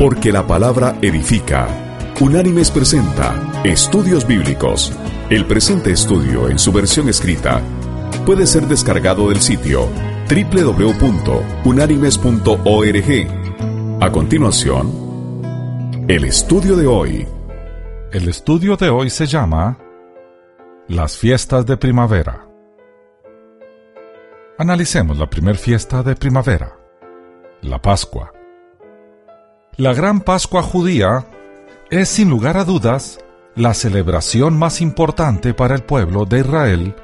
Porque la palabra edifica. Unánimes presenta Estudios Bíblicos. El presente estudio en su versión escrita puede ser descargado del sitio www.unánimes.org. A continuación, el estudio de hoy. El estudio de hoy se llama Las fiestas de primavera. Analicemos la primer fiesta de primavera, la Pascua. La Gran Pascua judía es sin lugar a dudas la celebración más importante para el pueblo de Israel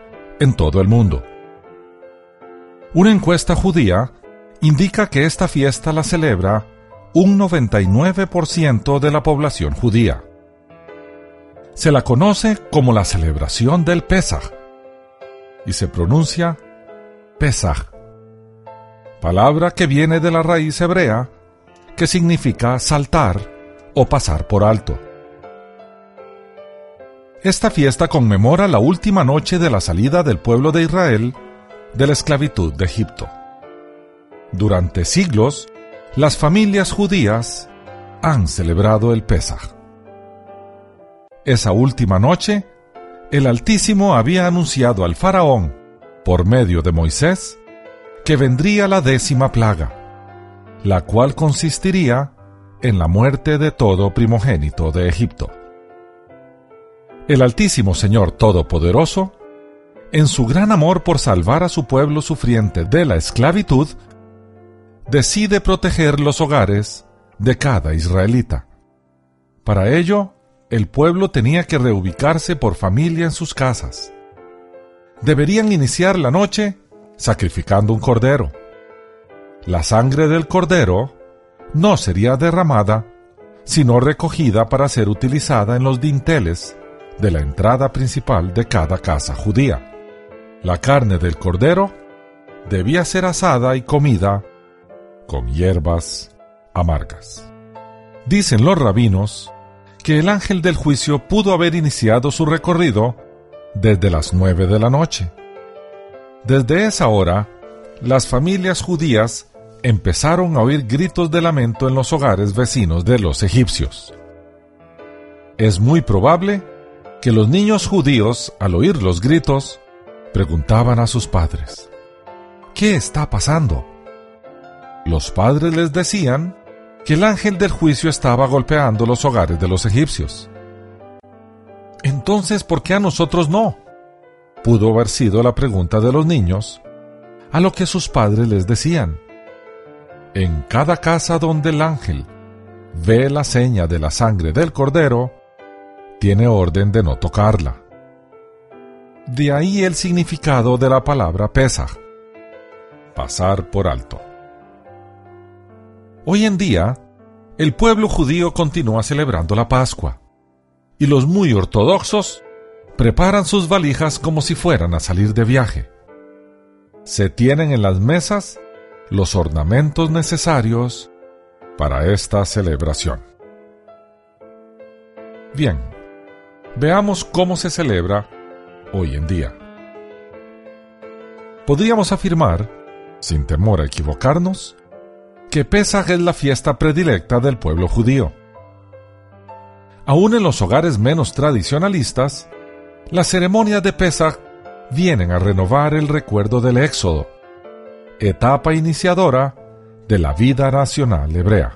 en todo el mundo. Una encuesta judía indica que esta fiesta la celebra un 99% de la población judía. Se la conoce como la celebración del Pesach y se pronuncia Pesach, palabra que viene de la raíz hebrea que significa saltar o pasar por alto. Esta fiesta conmemora la última noche de la salida del pueblo de Israel de la esclavitud de Egipto. Durante siglos, las familias judías han celebrado el Pesaj. Esa última noche, el Altísimo había anunciado al faraón, por medio de Moisés, que vendría la décima plaga, la cual consistiría en la muerte de todo primogénito de Egipto. El Altísimo Señor Todopoderoso, en su gran amor por salvar a su pueblo sufriente de la esclavitud, decide proteger los hogares de cada israelita. Para ello, el pueblo tenía que reubicarse por familia en sus casas. Deberían iniciar la noche sacrificando un cordero la sangre del cordero no sería derramada, sino recogida para ser utilizada en los dinteles de la entrada principal de cada casa judía. La carne del cordero debía ser asada y comida con hierbas amargas. Dicen los rabinos que el ángel del juicio pudo haber iniciado su recorrido desde las nueve de la noche. Desde esa hora, las familias judías empezaron a oír gritos de lamento en los hogares vecinos de los egipcios. Es muy probable que los niños judíos, al oír los gritos, preguntaban a sus padres, ¿qué está pasando? Los padres les decían que el ángel del juicio estaba golpeando los hogares de los egipcios. Entonces, ¿por qué a nosotros no? Pudo haber sido la pregunta de los niños, a lo que sus padres les decían en cada casa donde el ángel ve la seña de la sangre del cordero, tiene orden de no tocarla. De ahí el significado de la palabra Pesaj, pasar por alto. Hoy en día, el pueblo judío continúa celebrando la Pascua, y los muy ortodoxos preparan sus valijas como si fueran a salir de viaje. Se tienen en las mesas los ornamentos necesarios para esta celebración. Bien, veamos cómo se celebra hoy en día. Podríamos afirmar, sin temor a equivocarnos, que Pesaj es la fiesta predilecta del pueblo judío. Aún en los hogares menos tradicionalistas, las ceremonias de Pesaj vienen a renovar el recuerdo del Éxodo, etapa iniciadora de la vida nacional hebrea.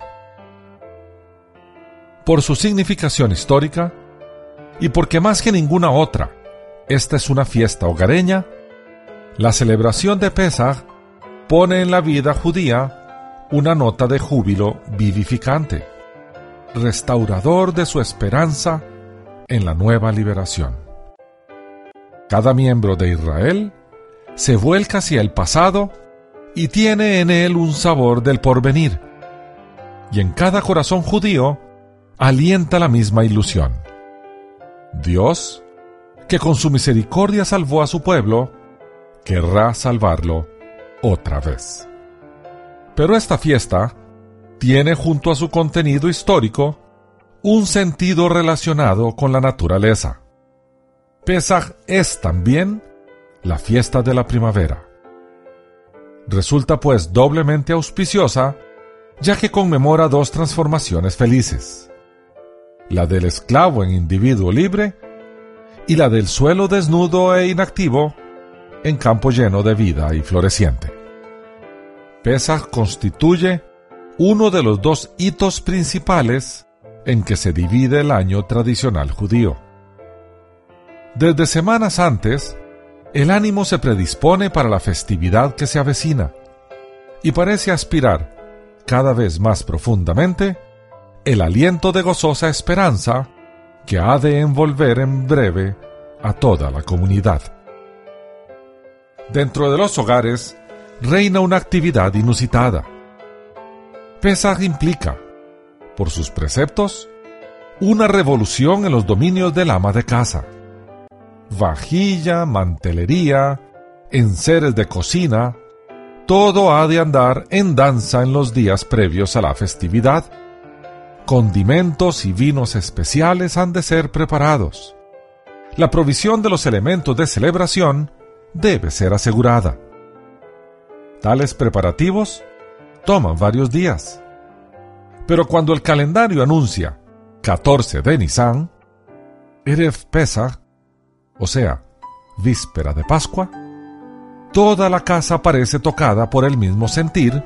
Por su significación histórica y porque más que ninguna otra, esta es una fiesta hogareña, la celebración de Pesach pone en la vida judía una nota de júbilo vivificante, restaurador de su esperanza en la nueva liberación. Cada miembro de Israel se vuelca hacia el pasado y tiene en él un sabor del porvenir. Y en cada corazón judío alienta la misma ilusión. Dios, que con su misericordia salvó a su pueblo, querrá salvarlo otra vez. Pero esta fiesta tiene junto a su contenido histórico un sentido relacionado con la naturaleza. Pesach es también la fiesta de la primavera Resulta pues doblemente auspiciosa ya que conmemora dos transformaciones felices, la del esclavo en individuo libre y la del suelo desnudo e inactivo en campo lleno de vida y floreciente. Pesach constituye uno de los dos hitos principales en que se divide el año tradicional judío. Desde semanas antes, el ánimo se predispone para la festividad que se avecina y parece aspirar cada vez más profundamente el aliento de gozosa esperanza que ha de envolver en breve a toda la comunidad. Dentro de los hogares reina una actividad inusitada. Pesach implica, por sus preceptos, una revolución en los dominios del ama de casa. Vajilla, mantelería, enseres de cocina, todo ha de andar en danza en los días previos a la festividad. Condimentos y vinos especiales han de ser preparados. La provisión de los elementos de celebración debe ser asegurada. Tales preparativos toman varios días. Pero cuando el calendario anuncia 14 de Nisan, Erev Pesach, o sea, víspera de Pascua, toda la casa parece tocada por el mismo sentir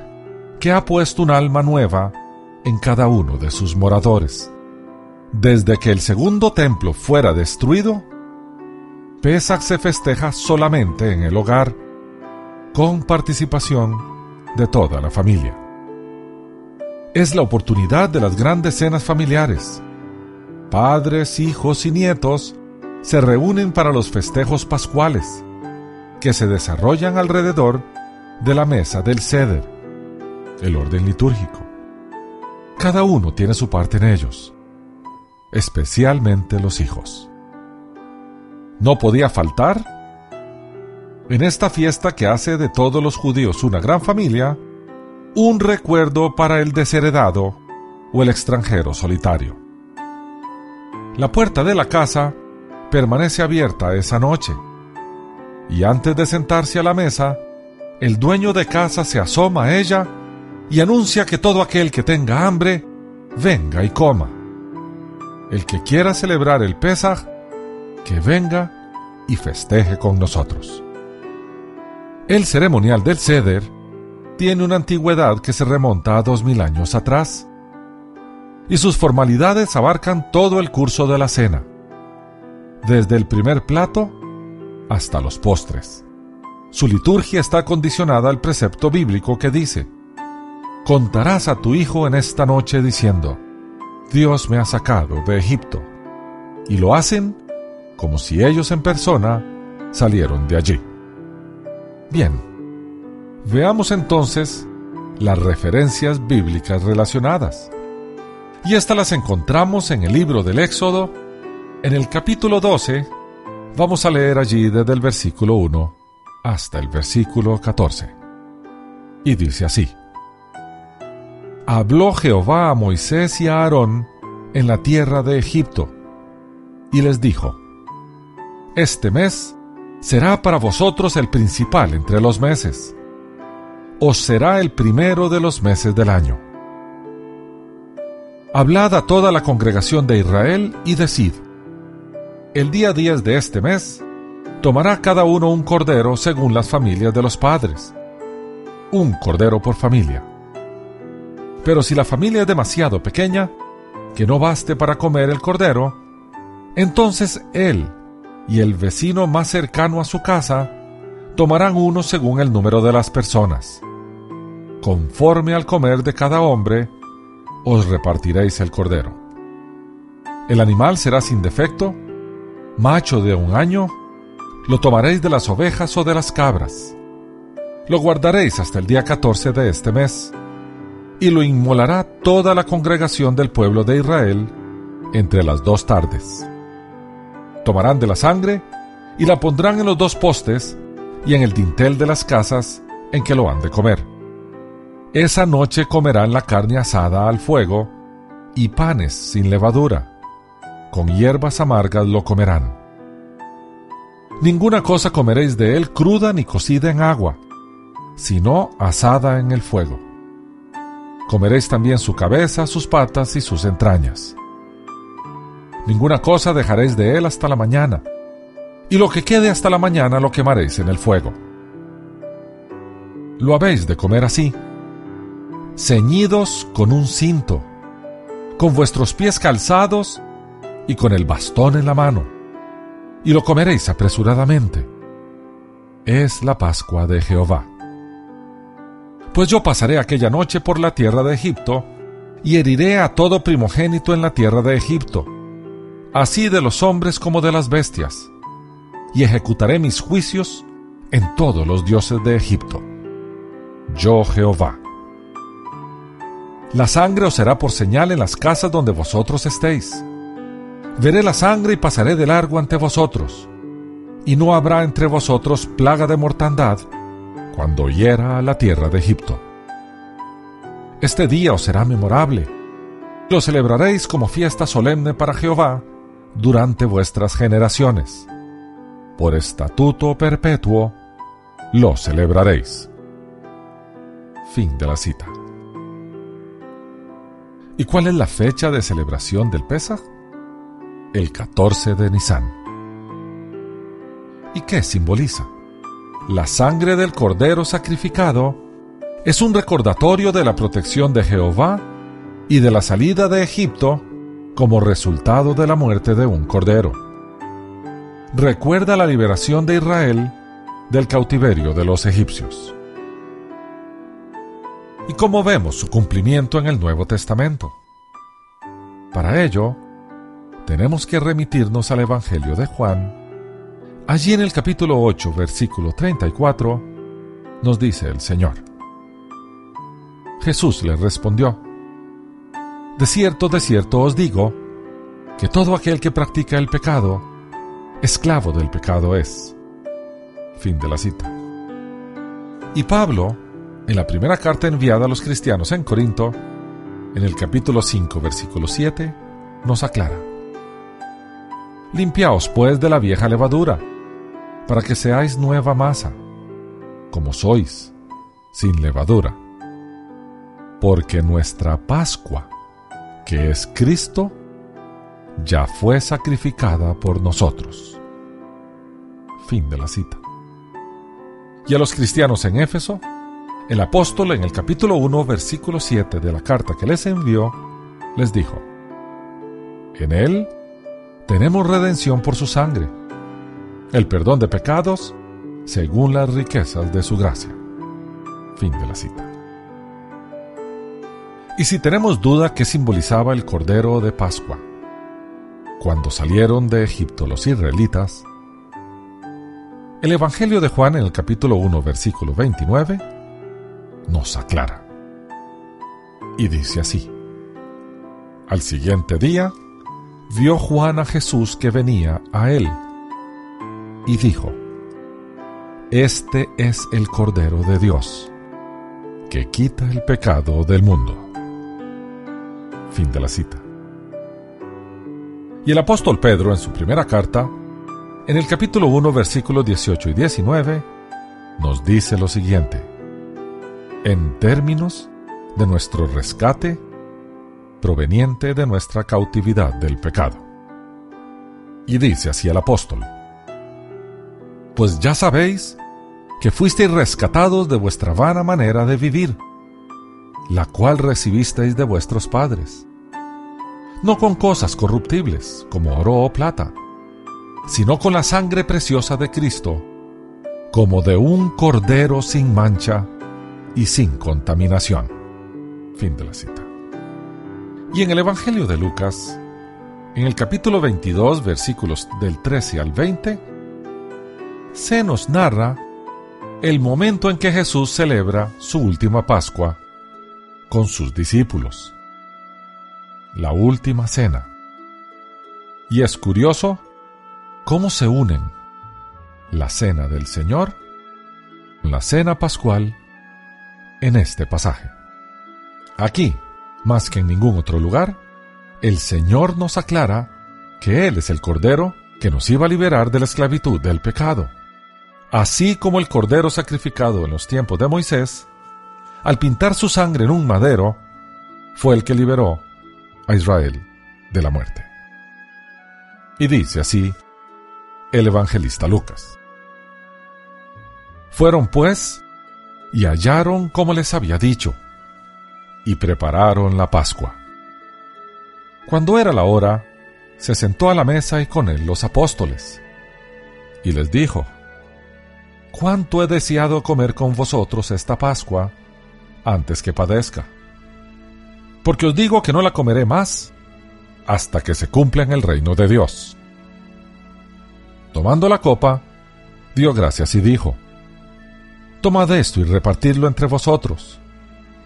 que ha puesto un alma nueva en cada uno de sus moradores. Desde que el segundo templo fuera destruido, Pesach se festeja solamente en el hogar, con participación de toda la familia. Es la oportunidad de las grandes cenas familiares. Padres, hijos y nietos se reúnen para los festejos pascuales, que se desarrollan alrededor de la mesa del ceder, el orden litúrgico. Cada uno tiene su parte en ellos, especialmente los hijos no podía faltar en esta fiesta que hace de todos los judíos una gran familia, un recuerdo para el desheredado o el extranjero solitario. La puerta de la casa permanece abierta esa noche, y antes de sentarse a la mesa, el dueño de casa se asoma a ella y anuncia que todo aquel que tenga hambre, venga y coma. El que quiera celebrar el Pesaj, que venga y festeje con nosotros. El ceremonial del ceder tiene una antigüedad que se remonta a dos mil años atrás, y sus formalidades abarcan todo el curso de la cena, desde el primer plato hasta los postres. Su liturgia está condicionada al precepto bíblico que dice, Contarás a tu hijo en esta noche diciendo, Dios me ha sacado de Egipto. Y lo hacen como si ellos en persona salieron de allí. Bien, veamos entonces las referencias bíblicas relacionadas. Y estas las encontramos en el libro del Éxodo, en el capítulo 12, vamos a leer allí desde el versículo 1 hasta el versículo 14. Y dice así, Habló Jehová a Moisés y a Aarón en la tierra de Egipto, y les dijo, este mes será para vosotros el principal entre los meses. Os será el primero de los meses del año. Hablad a toda la congregación de Israel y decid, el día 10 de este mes tomará cada uno un cordero según las familias de los padres, un cordero por familia. Pero si la familia es demasiado pequeña, que no baste para comer el cordero, entonces él y el vecino más cercano a su casa tomarán uno según el número de las personas. Conforme al comer de cada hombre, os repartiréis el cordero. El animal será sin defecto, macho de un año, lo tomaréis de las ovejas o de las cabras. Lo guardaréis hasta el día 14 de este mes, y lo inmolará toda la congregación del pueblo de Israel entre las dos tardes tomarán de la sangre y la pondrán en los dos postes y en el dintel de las casas en que lo han de comer. Esa noche comerán la carne asada al fuego y panes sin levadura. Con hierbas amargas lo comerán. Ninguna cosa comeréis de él cruda ni cocida en agua, sino asada en el fuego. Comeréis también su cabeza, sus patas y sus entrañas. Ninguna cosa dejaréis de él hasta la mañana, y lo que quede hasta la mañana lo quemaréis en el fuego. Lo habéis de comer así, ceñidos con un cinto, con vuestros pies calzados y con el bastón en la mano, y lo comeréis apresuradamente. Es la Pascua de Jehová. Pues yo pasaré aquella noche por la tierra de Egipto, y heriré a todo primogénito en la tierra de Egipto, así de los hombres como de las bestias, y ejecutaré mis juicios en todos los dioses de Egipto. Yo Jehová. La sangre os será por señal en las casas donde vosotros estéis. Veré la sangre y pasaré de largo ante vosotros, y no habrá entre vosotros plaga de mortandad cuando hiera a la tierra de Egipto. Este día os será memorable. Lo celebraréis como fiesta solemne para Jehová durante vuestras generaciones. Por estatuto perpetuo lo celebraréis. Fin de la cita. ¿Y cuál es la fecha de celebración del Pesaj? El 14 de Nisan. ¿Y qué simboliza? La sangre del cordero sacrificado es un recordatorio de la protección de Jehová y de la salida de Egipto como resultado de la muerte de un cordero. Recuerda la liberación de Israel del cautiverio de los egipcios y cómo vemos su cumplimiento en el Nuevo Testamento. Para ello, tenemos que remitirnos al Evangelio de Juan. Allí en el capítulo 8, versículo 34, nos dice el Señor. Jesús le respondió, De cierto, de cierto os digo, que todo aquel que practica el pecado, esclavo del pecado es. Fin de la cita. Y Pablo en la primera carta enviada a los cristianos en Corinto, en el capítulo 5, versículo 7, nos aclara. Limpiaos pues de la vieja levadura, para que seáis nueva masa, como sois, sin levadura. Porque nuestra Pascua, que es Cristo, ya fue sacrificada por nosotros. Fin de la cita. Y a los cristianos en Éfeso, el apóstol en el capítulo 1, versículo 7 de la carta que les envió, les dijo, En él tenemos redención por su sangre, el perdón de pecados según las riquezas de su gracia. Fin de la cita. Y si tenemos duda qué simbolizaba el Cordero de Pascua, cuando salieron de Egipto los israelitas, el Evangelio de Juan en el capítulo 1, versículo 29, nos aclara. Y dice así. Al siguiente día, vio Juan a Jesús que venía a él y dijo, Este es el Cordero de Dios, que quita el pecado del mundo. Fin de la cita. Y el apóstol Pedro en su primera carta, en el capítulo 1, versículos 18 y 19, nos dice lo siguiente en términos de nuestro rescate proveniente de nuestra cautividad del pecado. Y dice así el apóstol, Pues ya sabéis que fuisteis rescatados de vuestra vana manera de vivir, la cual recibisteis de vuestros padres, no con cosas corruptibles como oro o plata, sino con la sangre preciosa de Cristo, como de un cordero sin mancha y sin contaminación. Fin de la cita. Y en el Evangelio de Lucas, en el capítulo 22, versículos del 13 al 20, se nos narra el momento en que Jesús celebra su última Pascua con sus discípulos, la última cena. Y es curioso cómo se unen la cena del Señor con la cena pascual en este pasaje. Aquí, más que en ningún otro lugar, el Señor nos aclara que Él es el Cordero que nos iba a liberar de la esclavitud del pecado. Así como el Cordero sacrificado en los tiempos de Moisés, al pintar su sangre en un madero, fue el que liberó a Israel de la muerte. Y dice así el evangelista Lucas. Fueron pues y hallaron como les había dicho, y prepararon la Pascua. Cuando era la hora, se sentó a la mesa y con él los apóstoles, y les dijo, cuánto he deseado comer con vosotros esta Pascua antes que padezca. Porque os digo que no la comeré más hasta que se cumpla en el reino de Dios. Tomando la copa, dio gracias y dijo, Tomad esto y repartidlo entre vosotros,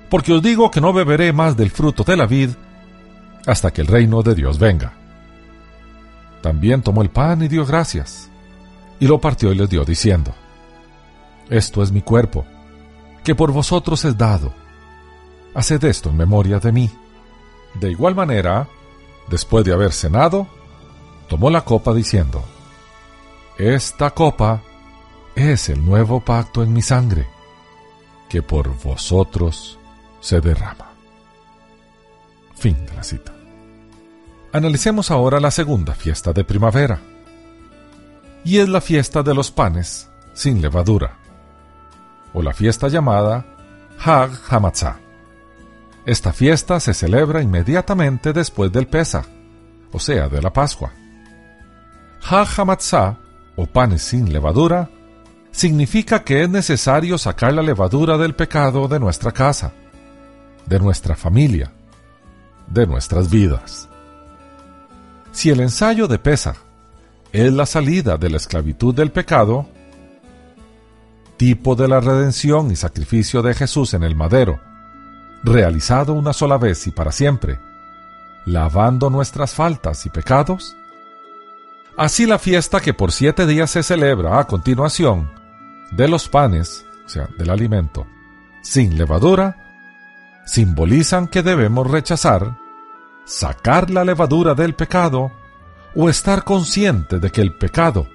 porque os digo que no beberé más del fruto de la vid hasta que el reino de Dios venga. También tomó el pan y dio gracias, y lo partió y les dio diciendo, esto es mi cuerpo, que por vosotros es dado. Haced esto en memoria de mí. De igual manera, después de haber cenado, tomó la copa diciendo, Esta copa es el nuevo pacto en mi sangre, que por vosotros se derrama. Fin de la cita. Analicemos ahora la segunda fiesta de primavera, y es la fiesta de los panes sin levadura o la fiesta llamada Hag Hamatzah. Esta fiesta se celebra inmediatamente después del Pesach, o sea, de la Pascua. Hag Hamatzah, o panes sin levadura, significa que es necesario sacar la levadura del pecado de nuestra casa, de nuestra familia, de nuestras vidas. Si el ensayo de Pesach es la salida de la esclavitud del pecado, tipo de la redención y sacrificio de Jesús en el madero, realizado una sola vez y para siempre, lavando nuestras faltas y pecados? Así la fiesta que por siete días se celebra a continuación de los panes, o sea, del alimento, sin levadura, simbolizan que debemos rechazar, sacar la levadura del pecado o estar consciente de que el pecado,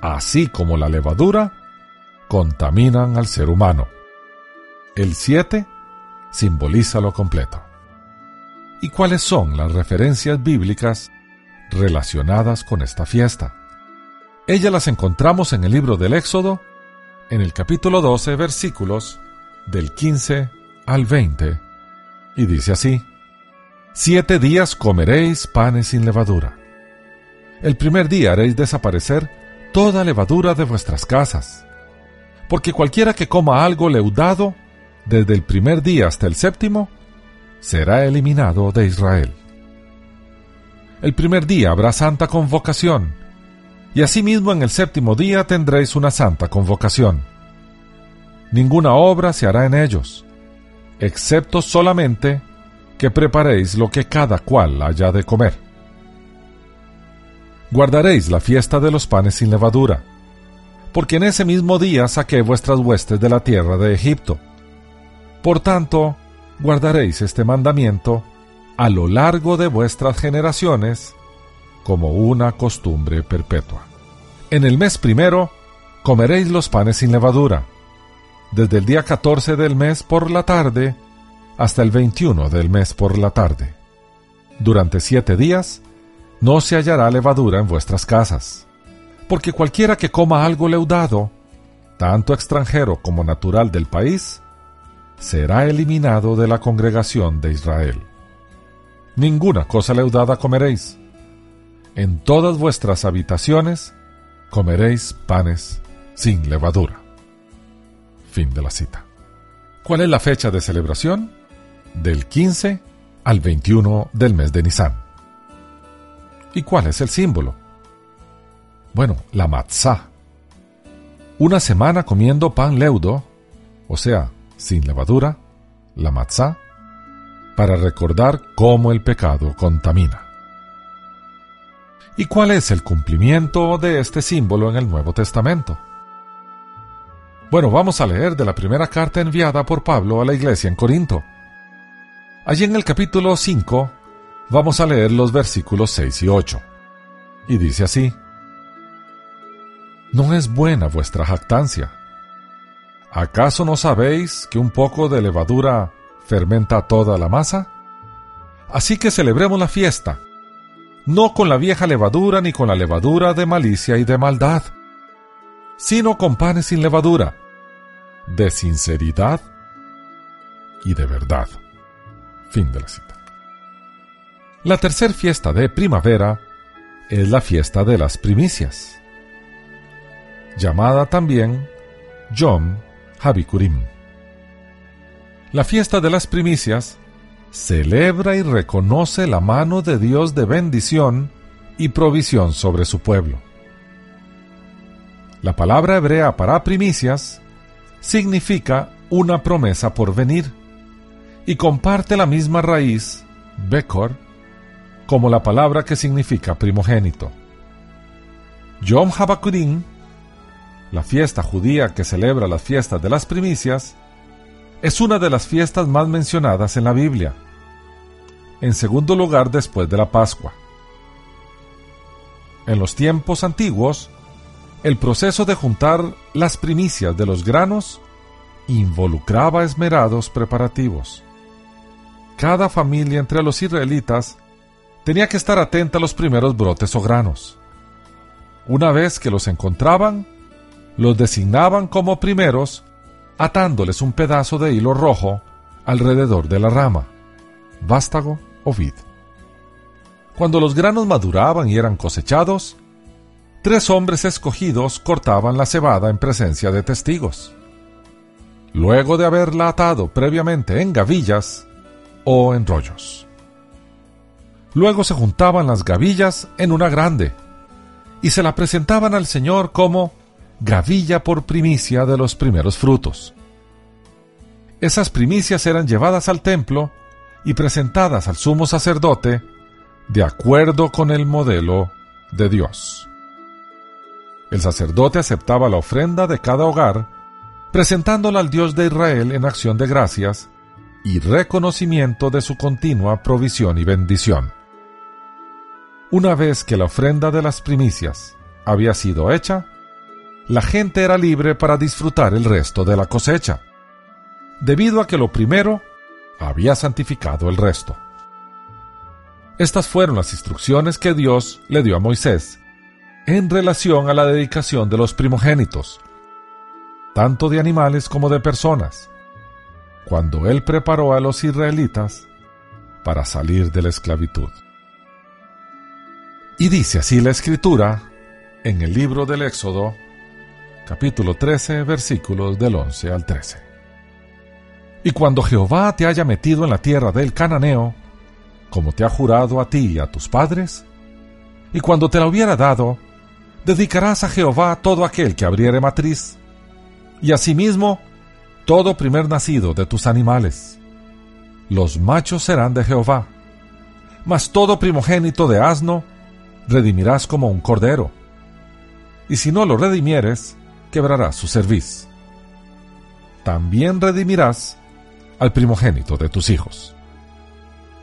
así como la levadura, contaminan al ser humano. El 7 simboliza lo completo. ¿Y cuáles son las referencias bíblicas relacionadas con esta fiesta? Ellas las encontramos en el libro del Éxodo, en el capítulo 12, versículos del 15 al 20, y dice así, Siete días comeréis panes sin levadura. El primer día haréis desaparecer toda levadura de vuestras casas porque cualquiera que coma algo leudado, desde el primer día hasta el séptimo, será eliminado de Israel. El primer día habrá santa convocación, y asimismo en el séptimo día tendréis una santa convocación. Ninguna obra se hará en ellos, excepto solamente que preparéis lo que cada cual haya de comer. Guardaréis la fiesta de los panes sin levadura, porque en ese mismo día saqué vuestras huestes de la tierra de Egipto. Por tanto, guardaréis este mandamiento a lo largo de vuestras generaciones como una costumbre perpetua. En el mes primero comeréis los panes sin levadura, desde el día 14 del mes por la tarde hasta el 21 del mes por la tarde. Durante siete días no se hallará levadura en vuestras casas porque cualquiera que coma algo leudado, tanto extranjero como natural del país, será eliminado de la congregación de Israel. Ninguna cosa leudada comeréis. En todas vuestras habitaciones comeréis panes sin levadura. Fin de la cita. ¿Cuál es la fecha de celebración? Del 15 al 21 del mes de Nisan. ¿Y cuál es el símbolo? Bueno, la matzá. Una semana comiendo pan leudo, o sea, sin levadura, la matzá, para recordar cómo el pecado contamina. ¿Y cuál es el cumplimiento de este símbolo en el Nuevo Testamento? Bueno, vamos a leer de la primera carta enviada por Pablo a la iglesia en Corinto. Allí en el capítulo 5 vamos a leer los versículos 6 y 8. Y dice así, no es buena vuestra jactancia. ¿Acaso no sabéis que un poco de levadura fermenta toda la masa? Así que celebremos la fiesta, no con la vieja levadura ni con la levadura de malicia y de maldad, sino con panes sin levadura, de sinceridad y de verdad. Fin de la cita. La tercera fiesta de primavera es la fiesta de las primicias, llamada también Yom Habikurim. La fiesta de las primicias celebra y reconoce la mano de Dios de bendición y provisión sobre su pueblo. La palabra hebrea para primicias significa una promesa por venir y comparte la misma raíz, Bekor, como la palabra que significa primogénito. Yom Habakurim, la fiesta judía que celebra las fiestas de las primicias, es una de las fiestas más mencionadas en la Biblia, en segundo lugar después de la Pascua. En los tiempos antiguos, el proceso de juntar las primicias de los granos involucraba esmerados preparativos. Cada familia entre los israelitas tenía que estar atenta a los primeros brotes o granos. Una vez que los encontraban, los designaban como primeros, atándoles un pedazo de hilo rojo alrededor de la rama, vástago o vid. Cuando los granos maduraban y eran cosechados, tres hombres escogidos cortaban la cebada en presencia de testigos. Luego de haberla atado previamente en gavillas o en rollos. Luego se juntaban las gavillas en una grande y se la presentaban al Señor como gavilla por primicia de los primeros frutos. Esas primicias eran llevadas al templo y presentadas al sumo sacerdote de acuerdo con el modelo de Dios. El sacerdote aceptaba la ofrenda de cada hogar, presentándola al Dios de Israel en acción de gracias y reconocimiento de su continua provisión y bendición. Una vez que la ofrenda de las primicias había sido hecha, la gente era libre para disfrutar el resto de la cosecha, debido a que lo primero había santificado el resto. Estas fueron las instrucciones que Dios le dio a Moisés en relación a la dedicación de los primogénitos, tanto de animales como de personas, cuando él preparó a los israelitas para salir de la esclavitud. Y dice así la escritura en el libro del Éxodo, capítulo 13, versículos del 11 al 13. Y cuando Jehová te haya metido en la tierra del cananeo, como te ha jurado a ti y a tus padres, y cuando te la hubiera dado, dedicarás a Jehová todo aquel que abriere matriz, y asimismo todo primer nacido de tus animales. Los machos serán de Jehová, mas todo primogénito de asno redimirás como un cordero. Y si no lo redimieres, quebrarás su cerviz. También redimirás al primogénito de tus hijos.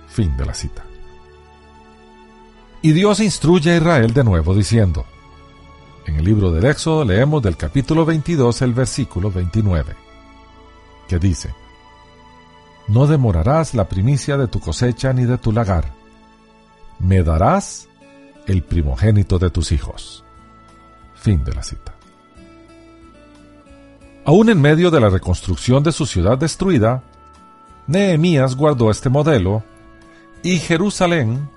Fin de la cita. Y Dios instruye a Israel de nuevo diciendo, en el libro del Éxodo leemos del capítulo 22 el versículo 29, que dice, No demorarás la primicia de tu cosecha ni de tu lagar, me darás el primogénito de tus hijos. Fin de la cita. Aún en medio de la reconstrucción de su ciudad destruida, Nehemías guardó este modelo y Jerusalén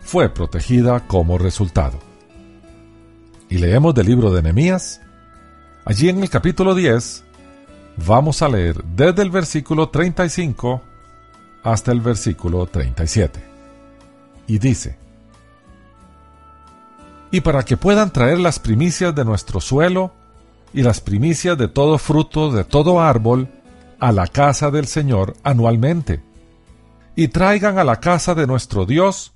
fue protegida como resultado. Y leemos del libro de Nehemías. Allí en el capítulo 10 vamos a leer desde el versículo 35 hasta el versículo 37. Y dice, y para que puedan traer las primicias de nuestro suelo y las primicias de todo fruto de todo árbol a la casa del Señor anualmente, y traigan a la casa de nuestro Dios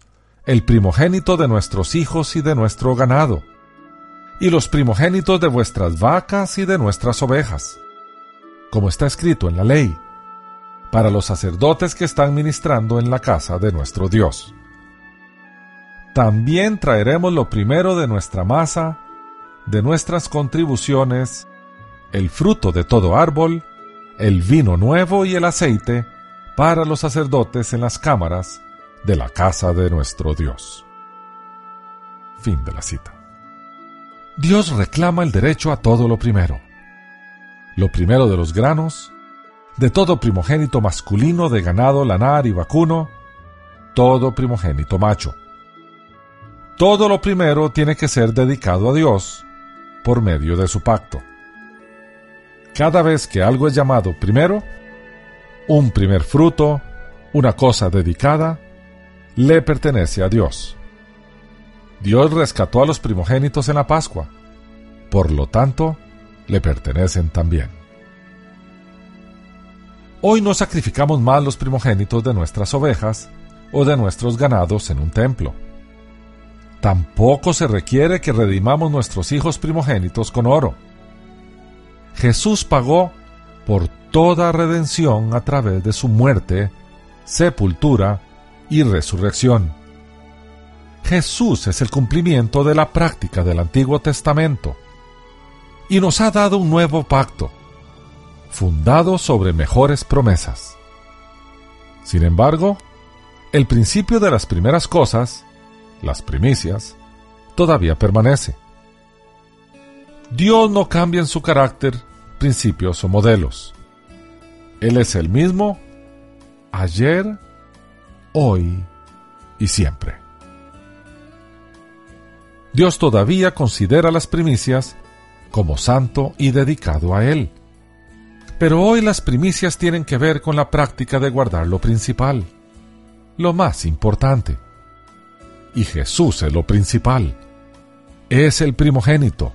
el primogénito de nuestros hijos y de nuestro ganado, y los primogénitos de vuestras vacas y de nuestras ovejas, como está escrito en la ley, para los sacerdotes que están ministrando en la casa de nuestro Dios. También traeremos lo primero de nuestra masa, de nuestras contribuciones, el fruto de todo árbol, el vino nuevo y el aceite para los sacerdotes en las cámaras de la casa de nuestro Dios. Fin de la cita. Dios reclama el derecho a todo lo primero. Lo primero de los granos, de todo primogénito masculino de ganado, lanar y vacuno, todo primogénito macho. Todo lo primero tiene que ser dedicado a Dios por medio de su pacto. Cada vez que algo es llamado primero, un primer fruto, una cosa dedicada, le pertenece a Dios. Dios rescató a los primogénitos en la Pascua, por lo tanto, le pertenecen también. Hoy no sacrificamos más los primogénitos de nuestras ovejas o de nuestros ganados en un templo. Tampoco se requiere que redimamos nuestros hijos primogénitos con oro. Jesús pagó por toda redención a través de su muerte, sepultura y resurrección. Jesús es el cumplimiento de la práctica del Antiguo Testamento y nos ha dado un nuevo pacto, fundado sobre mejores promesas. Sin embargo, el principio de las primeras cosas, las primicias, todavía permanece. Dios no cambia en su carácter, principios o modelos. Él es el mismo ayer, hoy y siempre. Dios todavía considera las primicias como santo y dedicado a Él. Pero hoy las primicias tienen que ver con la práctica de guardar lo principal, lo más importante. Y Jesús es lo principal, es el primogénito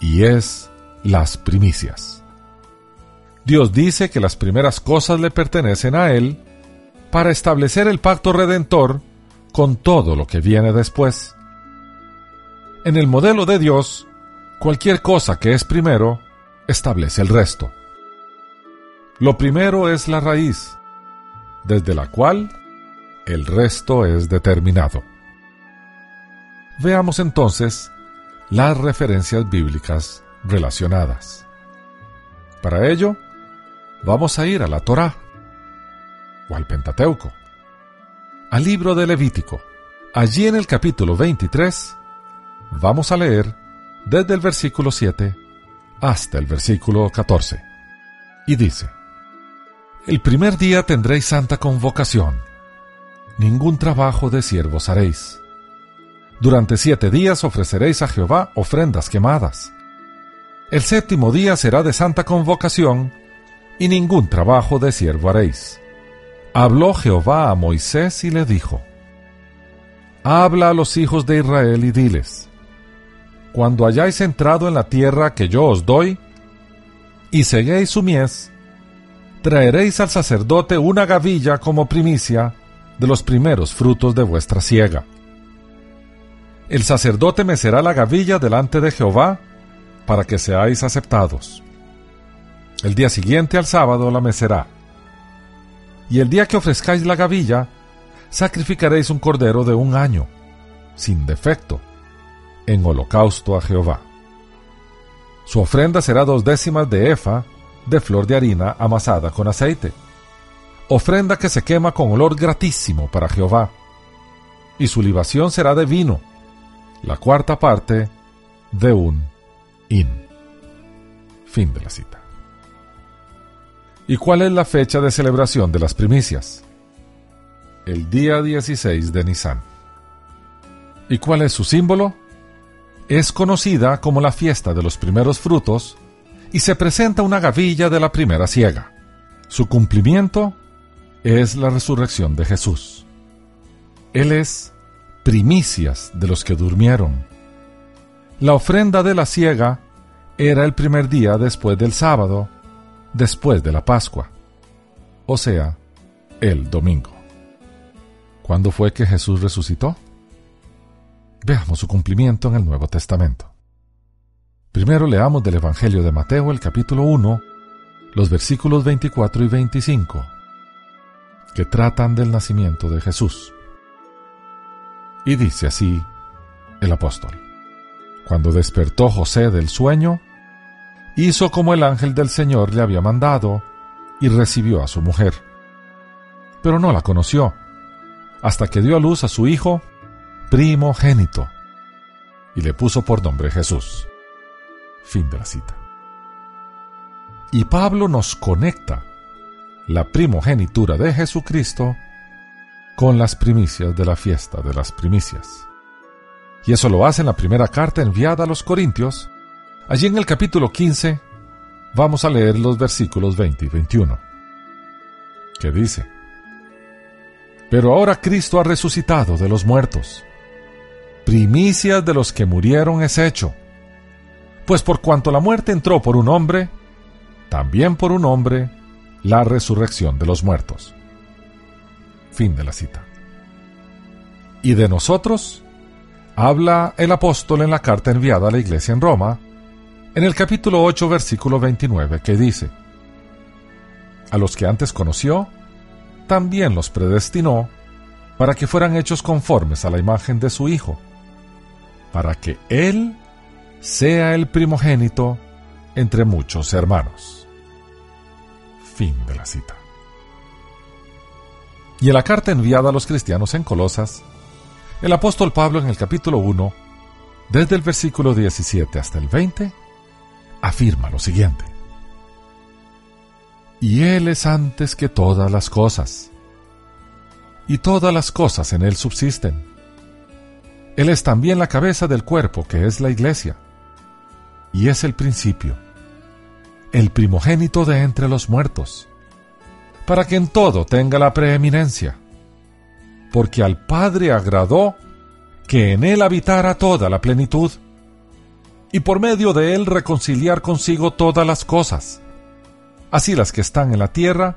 y es las primicias. Dios dice que las primeras cosas le pertenecen a Él para establecer el pacto redentor con todo lo que viene después. En el modelo de Dios, cualquier cosa que es primero establece el resto. Lo primero es la raíz, desde la cual el resto es determinado. Veamos entonces las referencias bíblicas relacionadas. Para ello, vamos a ir a la Torá o al Pentateuco, al libro de Levítico. Allí en el capítulo 23 vamos a leer desde el versículo 7 hasta el versículo 14. Y dice, El primer día tendréis santa convocación, ningún trabajo de siervos haréis. Durante siete días ofreceréis a Jehová ofrendas quemadas. El séptimo día será de santa convocación, y ningún trabajo de siervo haréis. Habló Jehová a Moisés y le dijo, Habla a los hijos de Israel y diles, Cuando hayáis entrado en la tierra que yo os doy, y seguéis su mies, traeréis al sacerdote una gavilla como primicia de los primeros frutos de vuestra siega. El sacerdote mecerá la gavilla delante de Jehová para que seáis aceptados. El día siguiente al sábado la mecerá. Y el día que ofrezcáis la gavilla, sacrificaréis un cordero de un año, sin defecto, en holocausto a Jehová. Su ofrenda será dos décimas de efa de flor de harina amasada con aceite, ofrenda que se quema con olor gratísimo para Jehová, y su libación será de vino, la cuarta parte de un in. Fin de la cita. ¿Y cuál es la fecha de celebración de las primicias? El día 16 de Nisan. ¿Y cuál es su símbolo? Es conocida como la fiesta de los primeros frutos y se presenta una gavilla de la primera siega. Su cumplimiento es la resurrección de Jesús. Él es primicias de los que durmieron. La ofrenda de la siega era el primer día después del sábado después de la Pascua, o sea, el domingo. ¿Cuándo fue que Jesús resucitó? Veamos su cumplimiento en el Nuevo Testamento. Primero leamos del Evangelio de Mateo el capítulo 1, los versículos 24 y 25, que tratan del nacimiento de Jesús. Y dice así el apóstol. Cuando despertó José del sueño, hizo como el ángel del Señor le había mandado y recibió a su mujer. Pero no la conoció, hasta que dio a luz a su hijo primogénito y le puso por nombre Jesús. Fin de la cita. Y Pablo nos conecta la primogenitura de Jesucristo con las primicias de la fiesta de las primicias. Y eso lo hace en la primera carta enviada a los Corintios. Allí en el capítulo 15 vamos a leer los versículos 20 y 21, que dice, Pero ahora Cristo ha resucitado de los muertos. Primicias de los que murieron es hecho. Pues por cuanto la muerte entró por un hombre, también por un hombre la resurrección de los muertos. Fin de la cita. Y de nosotros habla el apóstol en la carta enviada a la iglesia en Roma, en el capítulo 8, versículo 29, que dice, A los que antes conoció, también los predestinó para que fueran hechos conformes a la imagen de su Hijo, para que Él sea el primogénito entre muchos hermanos. Fin de la cita. Y en la carta enviada a los cristianos en Colosas, el apóstol Pablo en el capítulo 1, desde el versículo 17 hasta el 20, afirma lo siguiente. Y Él es antes que todas las cosas, y todas las cosas en Él subsisten. Él es también la cabeza del cuerpo que es la iglesia, y es el principio, el primogénito de entre los muertos, para que en todo tenga la preeminencia. Porque al Padre agradó que en él habitara toda la plenitud, y por medio de él reconciliar consigo todas las cosas, así las que están en la tierra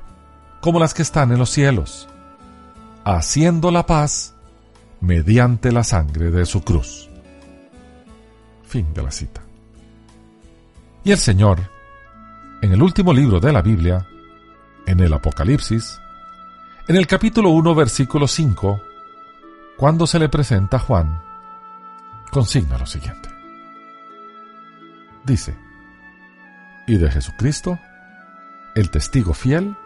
como las que están en los cielos, haciendo la paz mediante la sangre de su cruz. Fin de la cita. Y el Señor, en el último libro de la Biblia, en el Apocalipsis, en el capítulo 1, versículo 5, cuando se le presenta a Juan, consigna lo siguiente. Dice, y de Jesucristo, el testigo fiel,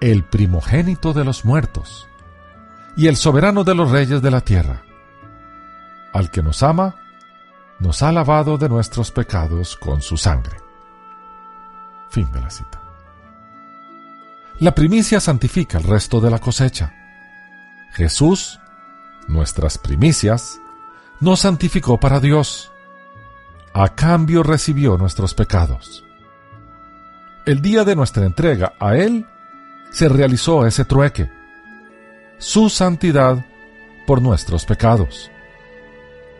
el primogénito de los muertos, y el soberano de los reyes de la tierra, al que nos ama, nos ha lavado de nuestros pecados con su sangre. Fin de la cita. La primicia santifica el resto de la cosecha. Jesús, nuestras primicias, nos santificó para Dios. A cambio recibió nuestros pecados. El día de nuestra entrega a Él se realizó ese trueque, su santidad por nuestros pecados.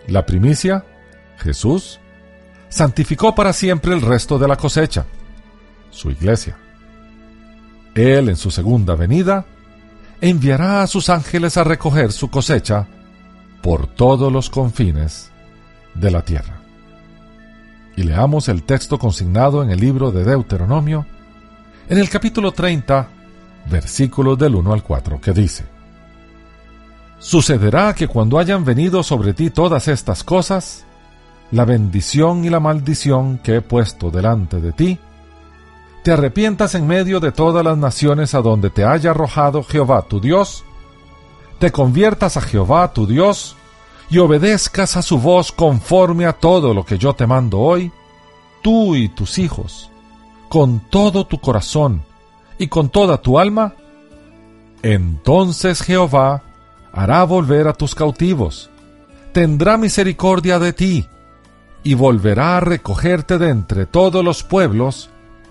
La primicia, Jesús, santificó para siempre el resto de la cosecha, su iglesia. Él en su segunda venida enviará a sus ángeles a recoger su cosecha por todos los confines de la tierra. Y leamos el texto consignado en el libro de Deuteronomio, en el capítulo 30, versículos del 1 al 4, que dice, Sucederá que cuando hayan venido sobre ti todas estas cosas, la bendición y la maldición que he puesto delante de ti, te arrepientas en medio de todas las naciones a donde te haya arrojado Jehová tu Dios, te conviertas a Jehová tu Dios, y obedezcas a su voz conforme a todo lo que yo te mando hoy, tú y tus hijos, con todo tu corazón y con toda tu alma, entonces Jehová hará volver a tus cautivos, tendrá misericordia de ti, y volverá a recogerte de entre todos los pueblos,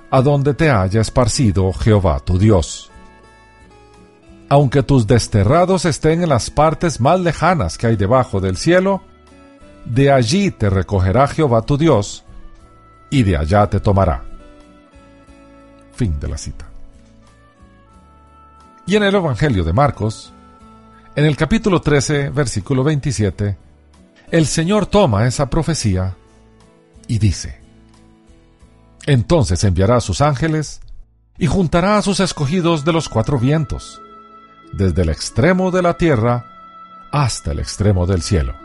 a donde te haya esparcido Jehová tu Dios. Aunque tus desterrados estén en las partes más lejanas que hay debajo del cielo, de allí te recogerá Jehová tu Dios, y de allá te tomará. Fin de la cita. Y en el Evangelio de Marcos, en el capítulo 13, versículo 27, el Señor toma esa profecía y dice, entonces enviará a sus ángeles y juntará a sus escogidos de los cuatro vientos, desde el extremo de la tierra hasta el extremo del cielo.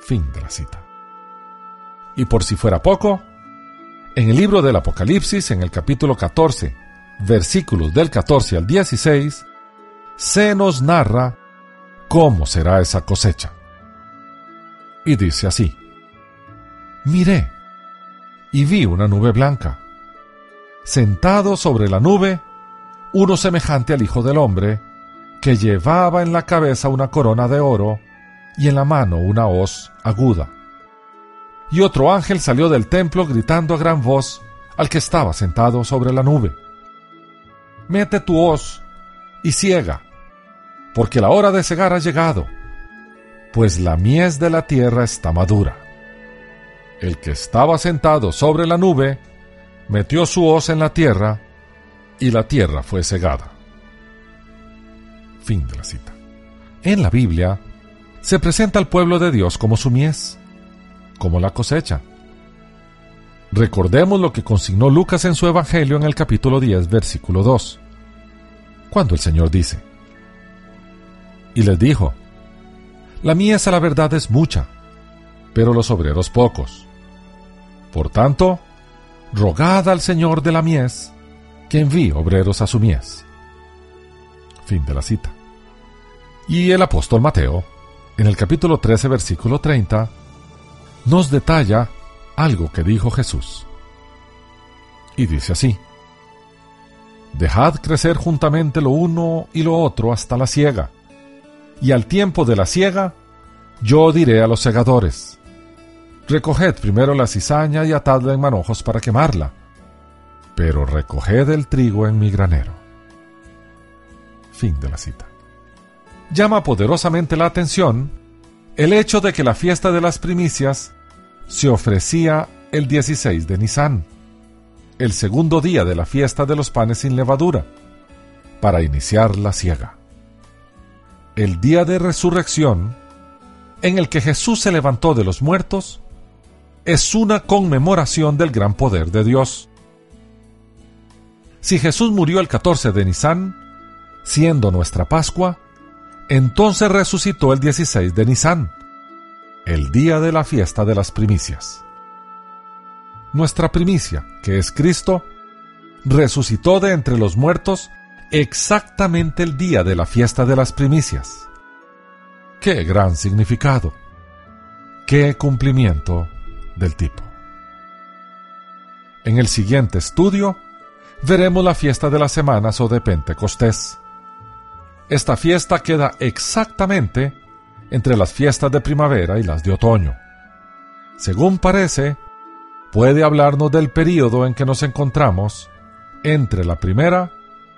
Fin de la cita. Y por si fuera poco, en el libro del Apocalipsis, en el capítulo 14, versículos del 14 al 16, se nos narra cómo será esa cosecha. Y dice así, miré y vi una nube blanca. Sentado sobre la nube, uno semejante al Hijo del Hombre, que llevaba en la cabeza una corona de oro y en la mano una hoz aguda. Y otro ángel salió del templo gritando a gran voz al que estaba sentado sobre la nube. Mete tu hoz y ciega, porque la hora de cegar ha llegado, pues la mies de la tierra está madura. El que estaba sentado sobre la nube metió su hoz en la tierra, y la tierra fue cegada. Fin de la cita. En la Biblia se presenta al pueblo de Dios como su mies, como la cosecha. Recordemos lo que consignó Lucas en su Evangelio en el capítulo 10, versículo 2, cuando el Señor dice, y les dijo, la mies a la verdad es mucha, pero los obreros pocos. Por tanto, rogad al Señor de la mies que envíe obreros a su mies. Fin de la cita. Y el apóstol Mateo, en el capítulo 13, versículo 30, nos detalla algo que dijo Jesús. Y dice así, Dejad crecer juntamente lo uno y lo otro hasta la siega, y al tiempo de la siega, yo diré a los segadores, Recoged primero la cizaña y atadla en manojos para quemarla, pero recoged el trigo en mi granero. Fin de la cita. Llama poderosamente la atención el hecho de que la fiesta de las primicias se ofrecía el 16 de Nisan, el segundo día de la fiesta de los panes sin levadura, para iniciar la siega. El día de resurrección, en el que Jesús se levantó de los muertos, es una conmemoración del gran poder de Dios. Si Jesús murió el 14 de Nisan, siendo nuestra Pascua, entonces resucitó el 16 de Nisan, el día de la fiesta de las primicias. Nuestra primicia, que es Cristo, resucitó de entre los muertos exactamente el día de la fiesta de las primicias. ¡Qué gran significado! ¡Qué cumplimiento del tipo! En el siguiente estudio veremos la fiesta de las semanas o de Pentecostés. Esta fiesta queda exactamente entre las fiestas de primavera y las de otoño. Según parece, puede hablarnos del período en que nos encontramos entre la primera